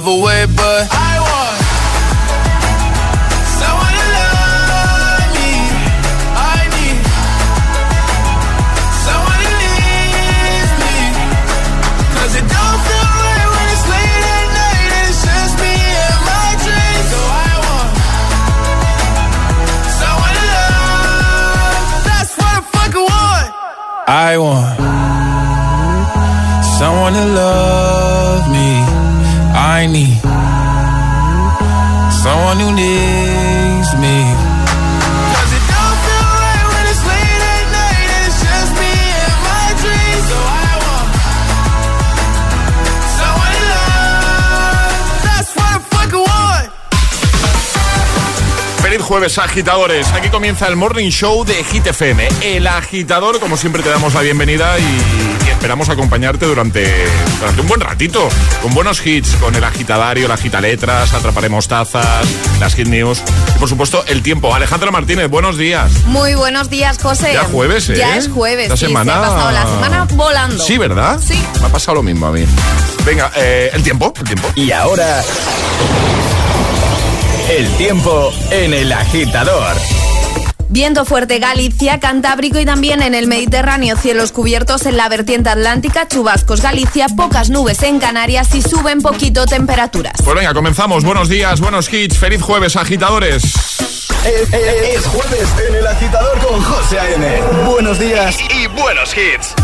another way, but I someone who needs me. 'Cause it don't feel right when it's late at night and it's just me and my dreams. So I want someone to love. That's what I fucking want. Feliz jueves, agitadores. Aquí comienza el Morning Show de Hit FM. El agitador, como siempre, te damos la bienvenida y esperamos acompañarte durante, durante un buen ratito. Con buenos hits, con el agitadario, la agitaletras, atraparemos tazas, las hit news y, por supuesto, el tiempo. Alejandra Martínez, buenos días. Muy buenos días, José. Ya jueves, ¿eh? Ya es jueves. Esta sí, semana... Se ha pasado la semana volando. Sí, ¿verdad? Sí. Me ha pasado lo mismo a mí. Venga, eh, el tiempo, el tiempo. Y ahora, el tiempo en el agitador. Viento fuerte Galicia, Cantábrico y también en el Mediterráneo, cielos cubiertos en la vertiente atlántica, chubascos Galicia, pocas nubes en Canarias y suben poquito temperaturas. Pues venga, comenzamos. Buenos días, buenos hits. Feliz jueves, agitadores. Es, es- es jueves en el agitador con José A.M. Buenos días. Y buenos hits.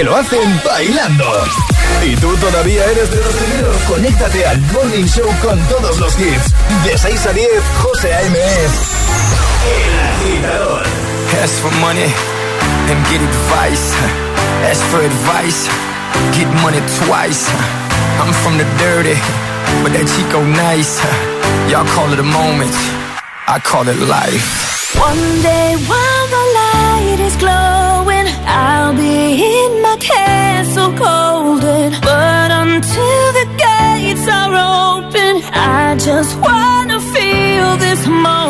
Que lo hacen bailando. Y tú todavía eres de los primeros. Conéctate al Morning Show con todos los hits. De 6 a 10, José A.M. El agitador. Ask for money and get advice. Ask for advice, get money twice. I'm from the dirty, but that Chico nice. Y'all call it a moment, I call it life. One day while just wanna feel this moment.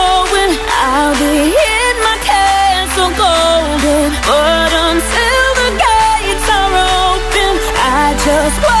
just what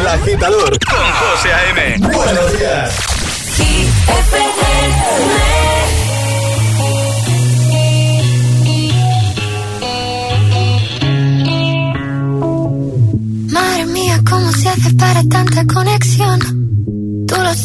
El agitador con José A.M. Buenos días. Madre mía, ¿cómo se hace para tanta conexión?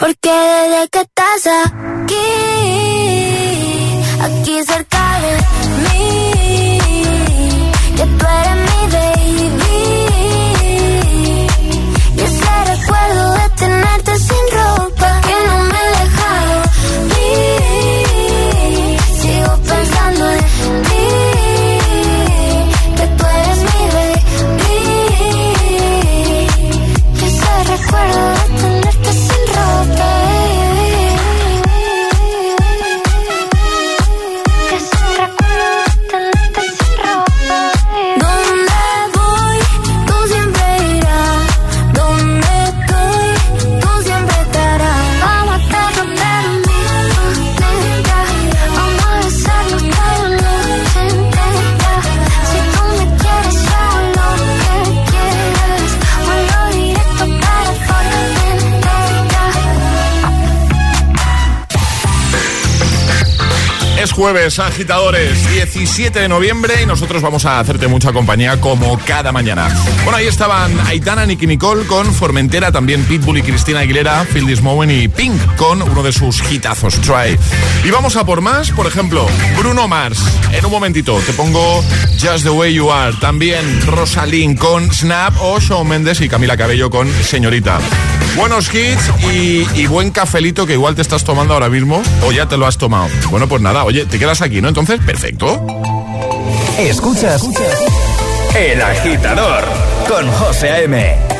Porque desde que estás aquí, aquí cerca de mí, que tú eres jueves, agitadores, 17 de noviembre y nosotros vamos a hacerte mucha compañía como cada mañana. Bueno, ahí estaban Aitana, Nicky Nicole con Formentera, también Pitbull y Cristina Aguilera, Phil This Moment y Pink con uno de sus hitazos, Try. Y vamos a por más, por ejemplo, Bruno Mars. En un momentito te pongo Just the Way You Are, también Rosalind con Snap o Shawn Mendes y Camila Cabello con Señorita. Buenos hits y buen cafelito que igual te estás tomando ahora mismo o ya te lo has tomado. Bueno, pues nada, oye, te quedas aquí, ¿no? Entonces, perfecto. Escuchas El Agitador con José A.M.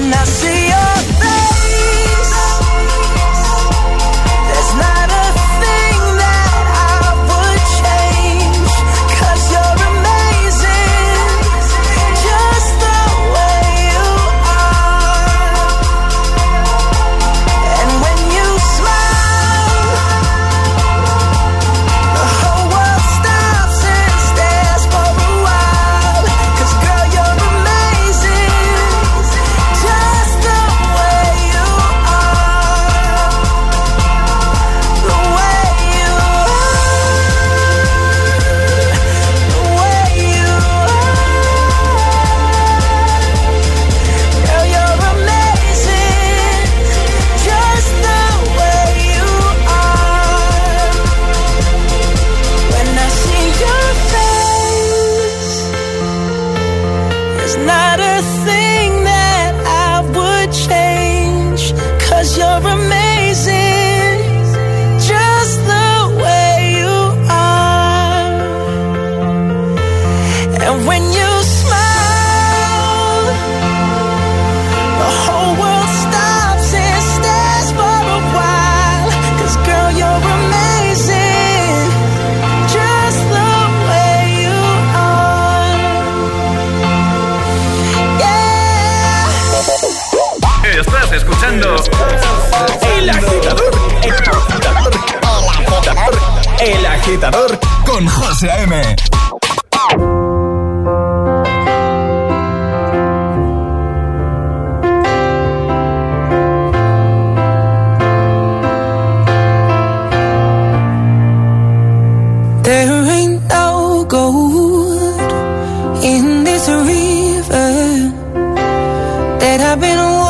when I see your in this river that I've been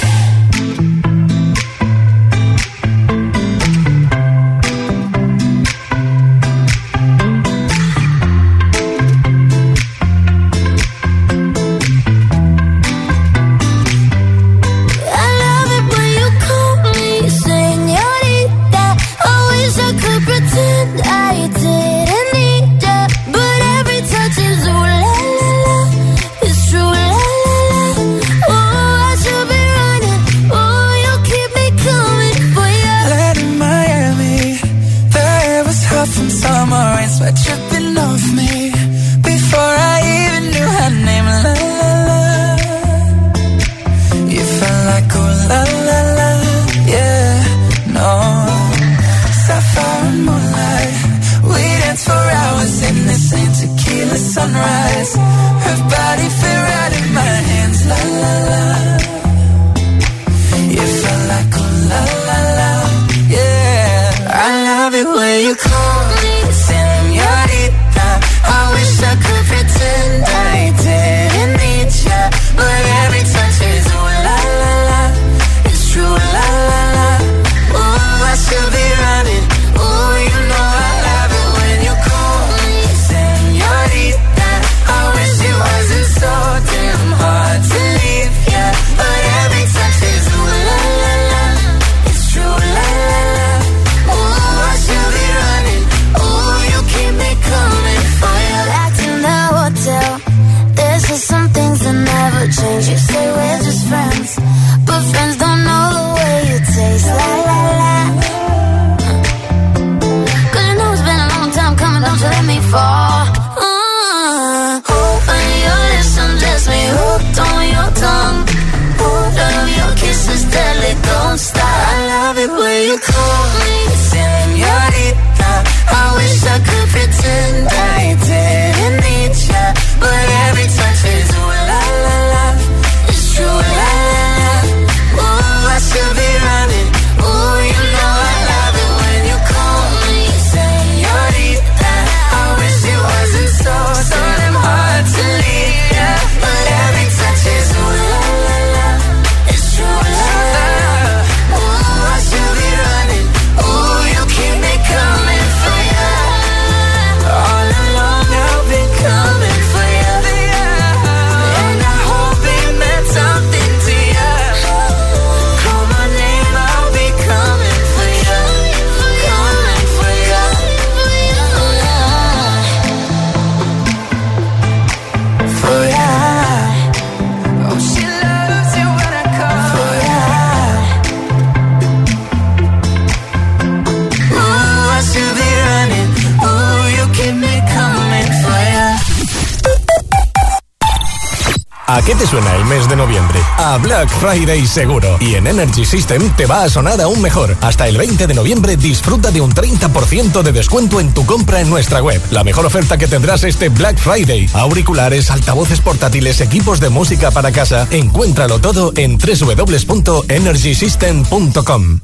Black Friday seguro. Y en Energy System te va a sonar aún mejor. Hasta el 20 de noviembre disfruta de un 30% de descuento en tu compra en nuestra web. La mejor oferta que tendrás este Black Friday. Auriculares, altavoces portátiles, equipos de música para casa. Encuéntralo todo en www.energysystem.com.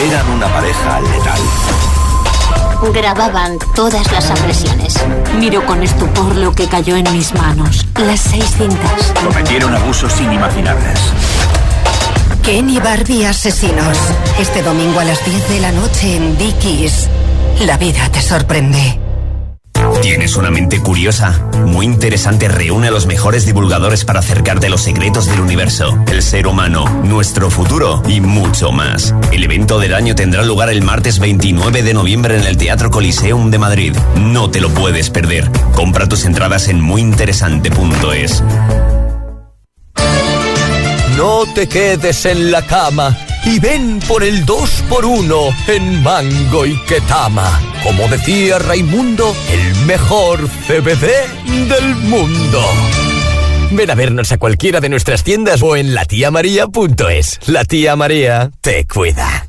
Eran una pareja letal grababan todas las agresiones. Miro con estupor lo que cayó en mis manos. Las seis cintas. Cometieron abusos inimaginables. Kenny Barbie Asesinos. Este domingo a las 10 de la noche en Dickies. La vida te sorprende. Tienes una mente curiosa, muy interesante. Reúne a los mejores divulgadores para acercarte a los secretos del universo, el ser humano, nuestro futuro y mucho más. El evento del año tendrá lugar el martes 29 de noviembre en el Teatro Coliseum de Madrid. No te lo puedes perder. Compra tus entradas en muyinteresante.es. No te quedes en la cama y ven por el 2x1 en Mango y Ketama. Como decía Raimundo, el mejor CBD del mundo. Ven a vernos a cualquiera de nuestras tiendas o en latiamaria.es. La tía María te cuida.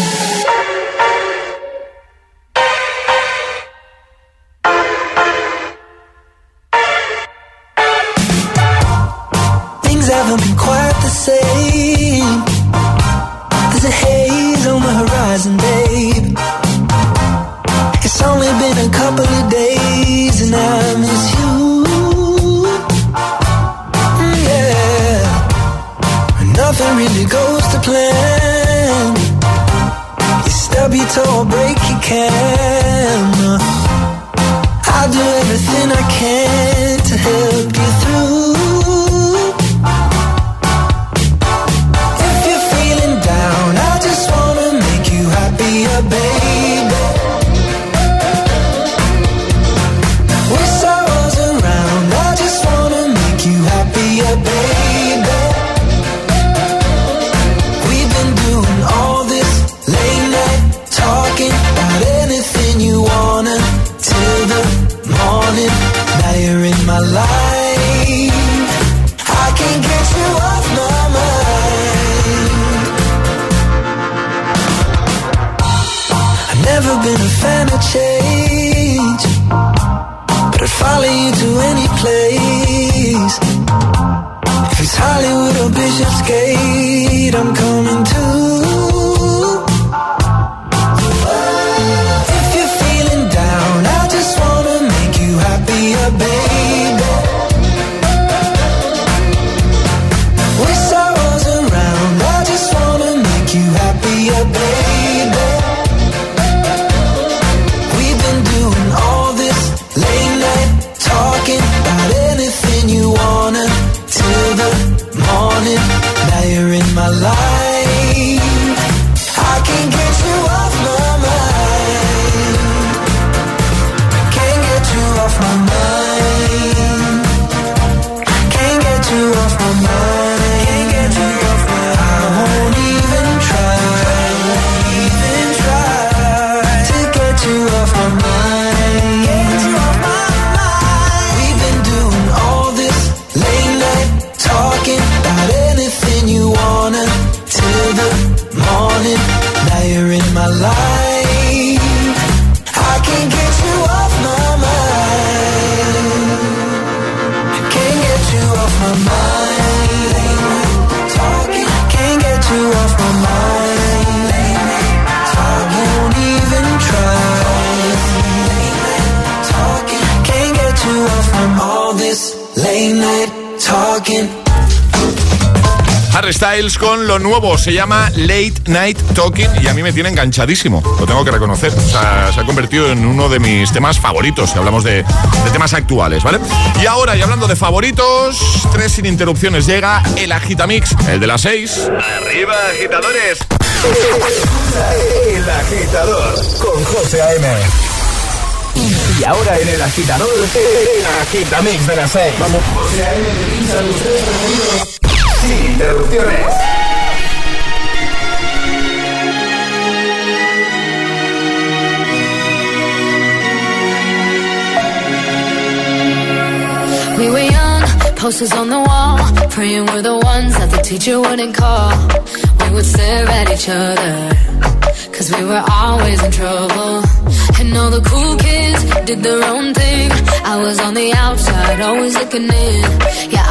Harry Styles con lo nuevo, se llama Late Night Talking y a mí me tiene enganchadísimo, lo tengo que reconocer. O sea, se ha convertido en uno de mis temas favoritos, si hablamos de, de temas actuales, ¿vale? Y ahora, y hablando de favoritos, tres sin interrupciones, llega el Agitamix, el de las seis. Arriba, agitadores. El agitador con José A.M. Y ahora en el agitador, el agitamix de las 6. Vamos, José A.M. sin interrupciones. We were young, posters on the wall, praying we're the ones that the teacher wouldn't call. We would stare at each other, cause we were always in trouble. And all the cool kids did their own thing. I was on the outside, always looking in. Yeah,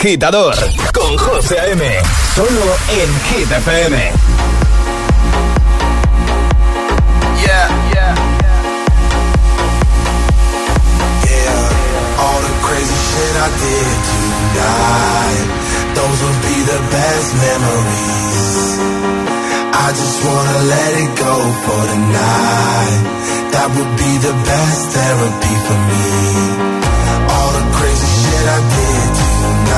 agitador con José A.M. Solo en Hit. Yeah, yeah. Yeah, all the crazy shit I did tonight. Those will be the best memories. I just wanna let it go for the night. That would be the best therapy for me. All the crazy shit I did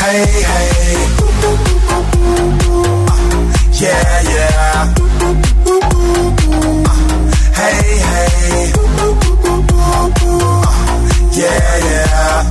Hey, hey. Uh, yeah, yeah. Uh, hey, hey. Uh, yeah, yeah.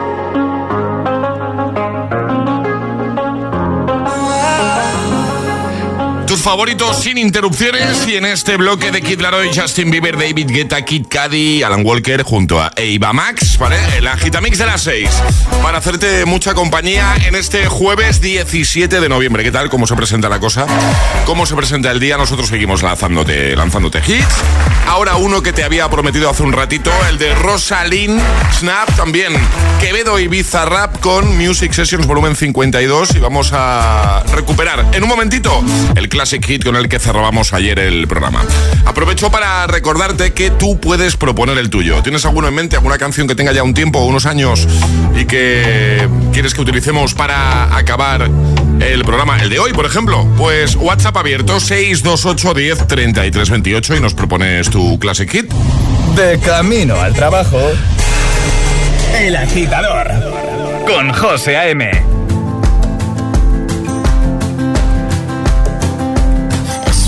favoritos sin interrupciones y en este bloque de Kid Laroi, Justin Bieber, David Guetta, Kid Cudi, Alan Walker junto a Eva Max, ¿vale? El agitamix de las 6 para hacerte mucha compañía en este jueves 17 de noviembre. ¿Qué tal? ¿Cómo se presenta la cosa? ¿Cómo se presenta el día? Nosotros seguimos lanzándote, lanzándote hits. Ahora uno que te había prometido hace un ratito, el de Rosalind Snap también. Quevedo y Rap con Music Sessions volumen 52 y vamos a recuperar en un momentito el classic hit con el que cerrábamos ayer el programa. Aprovecho para recordarte que tú puedes proponer el tuyo. ¿Tienes alguno en mente, alguna canción que tenga ya un tiempo, unos años y que quieres que utilicemos para acabar el programa, el de hoy, por ejemplo? Pues WhatsApp abierto 628 10 33 28 y nos propones tu classic hit. De camino al trabajo. El agitador. Con José A.M.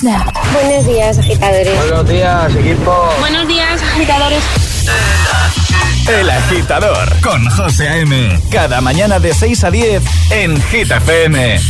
Buenos días, agitadores. Buenos días, equipo. Buenos días, agitadores. El agitador con José A.M. Cada mañana de 6 a 10 en Gita FM.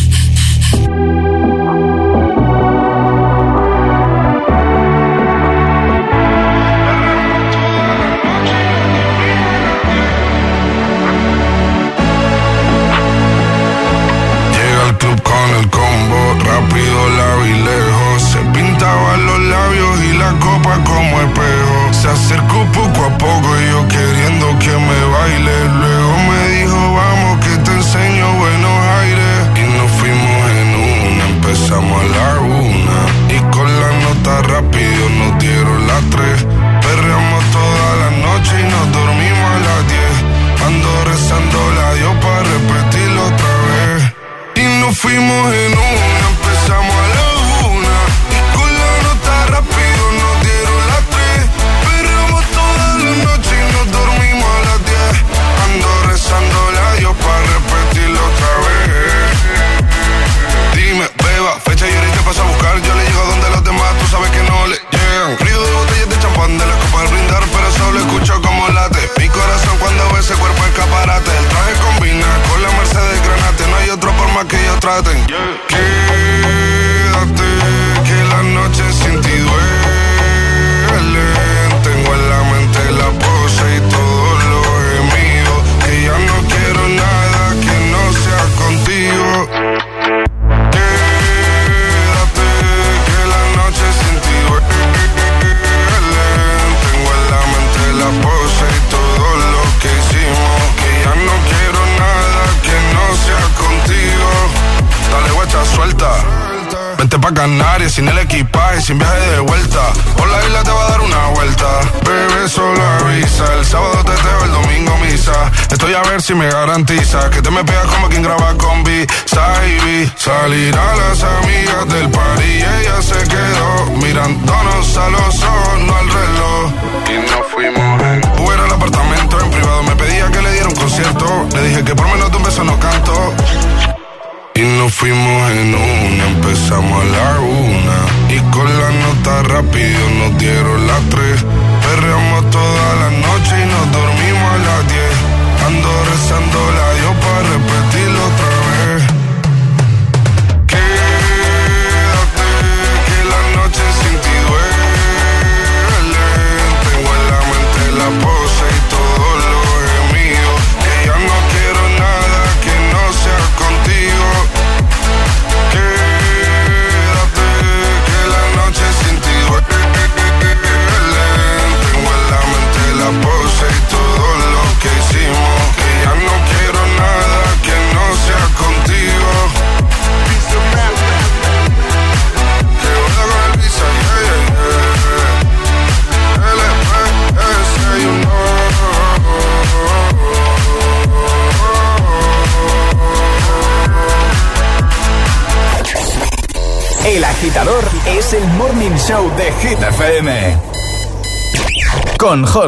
quiero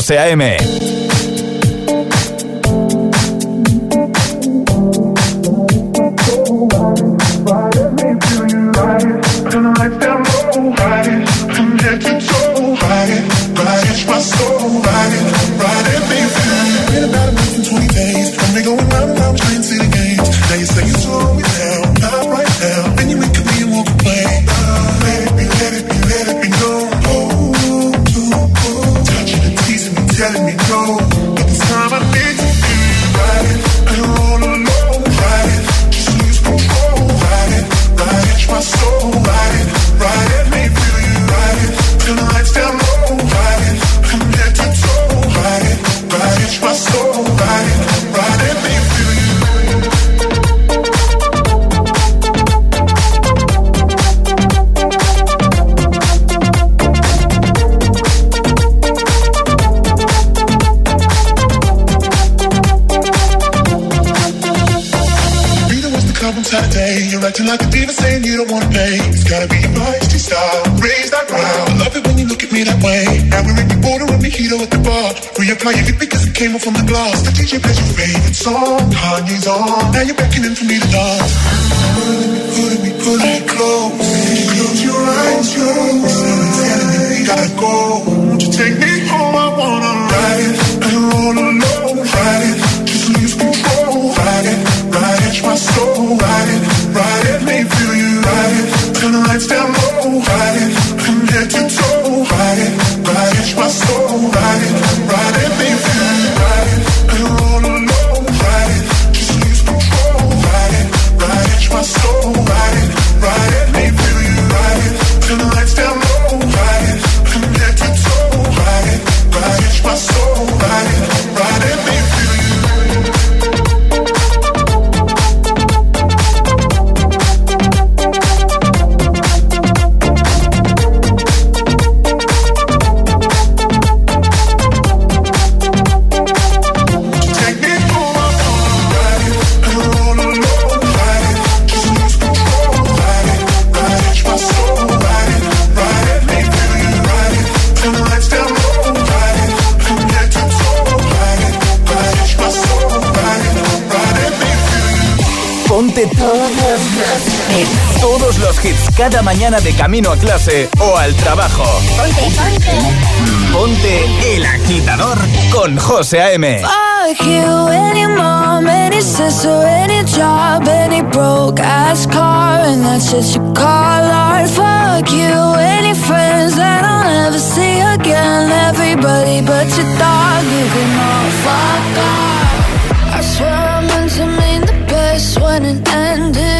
José A.M. came off from the glass. The DJ plays your favorite song. Kanye's on. Now you're beckoning for me to dance. Hits cada mañana de camino a clase o al trabajo. Ponte El Agitador con José A.M. Fuck you, any mom, any sister, any job, any broke ass car, and that's just you call art. Fuck you, any friends that I'll never see again. Everybody but your dog, you can all fuck off. I swear I meant to mean the best when it ended.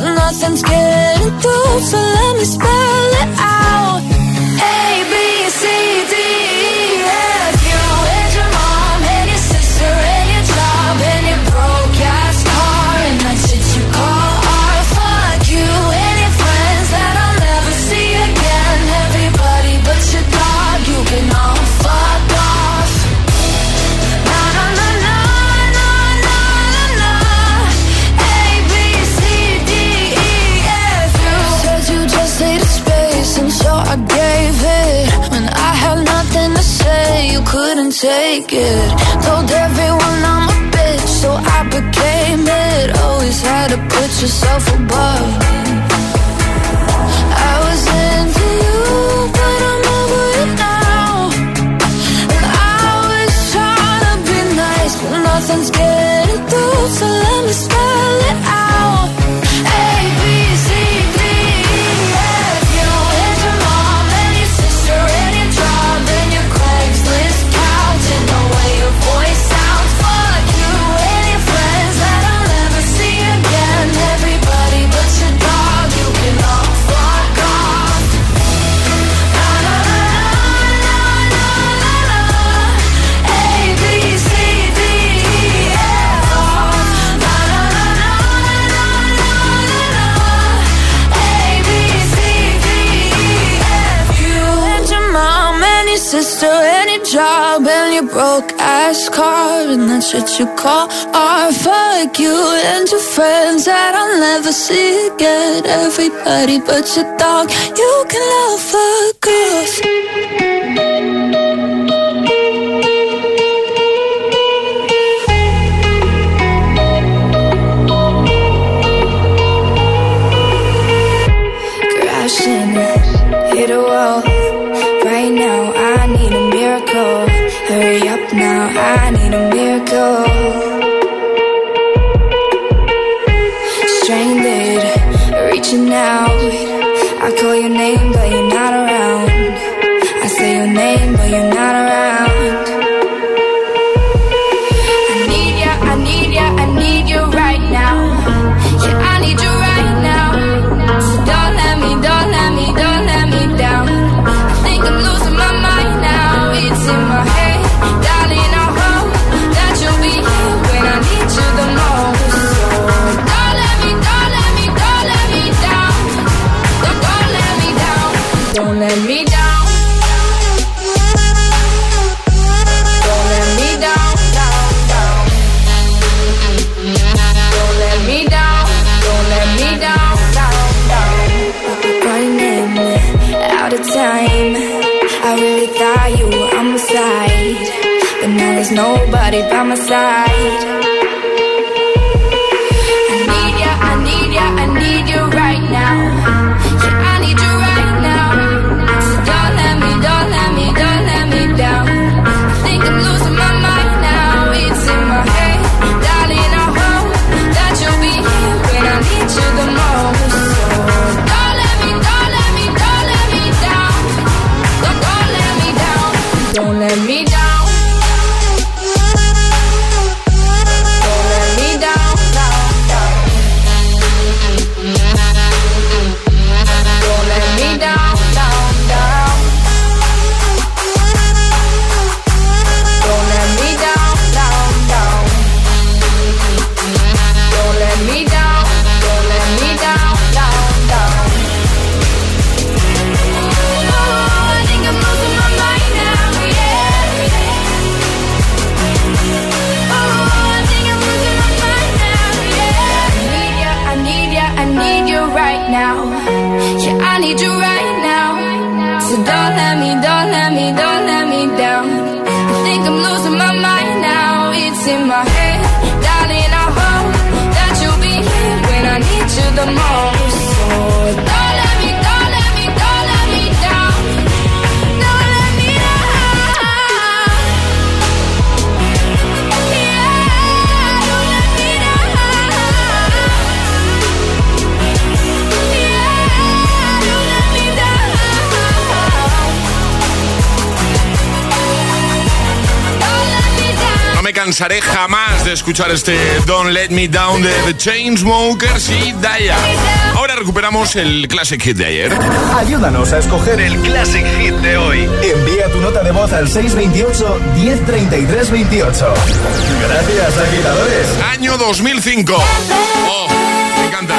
nothing's getting through. So let me spell it out. A B C D take it. Told everyone I'm a bitch, so I became it. Always had to put yourself above. I was into you, but I'm over now. And I was trying to be nice, but nothing's getting through. So let me spell and that's what you call our Fuck you and your friends that I'll never see again. Everybody but your dog, you can love her. nobody by my side. cansaré jamás de escuchar este Don't Let Me Down de The Chainsmokers y Daya. Ahora recuperamos el Classic Hit de ayer. Ayúdanos a escoger el Classic Hit de hoy. Envía tu nota de voz al 628-103328. Gracias, agitadores. Año 2005. ¡Oh! Me encanta.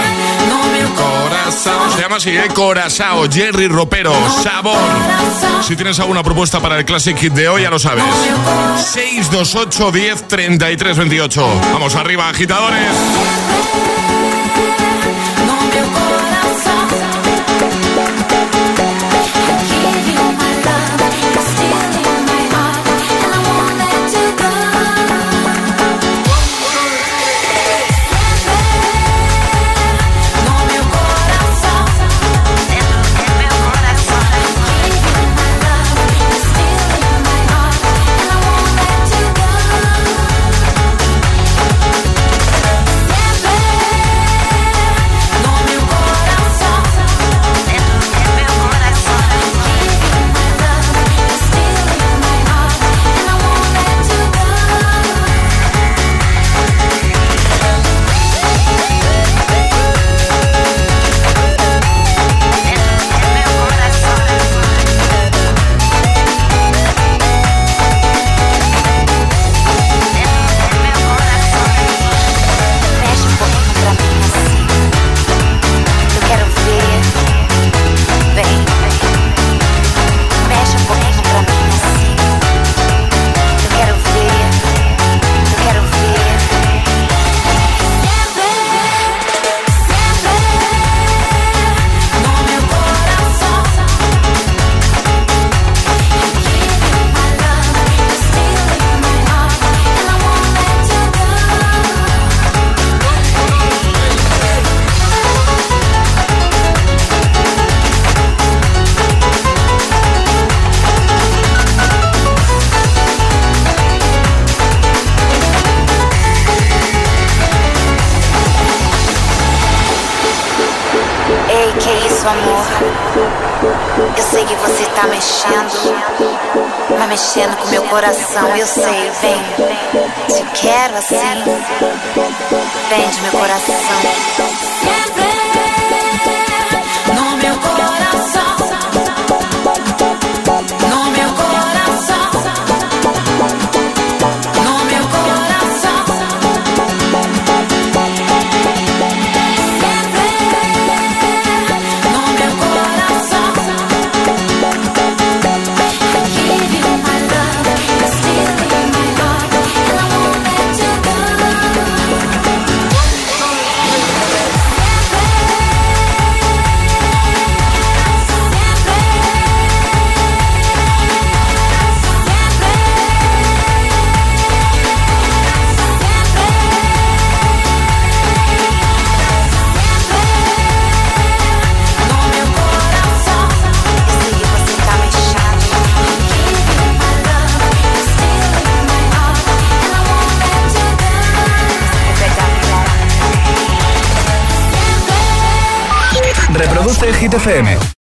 Se llama así, ¿eh? Corazao, Jerry Ropero, Sabor. Si tienes alguna propuesta para el Classic Hit de hoy, ya lo sabes. 628 10 33 28. Vamos arriba, agitadores.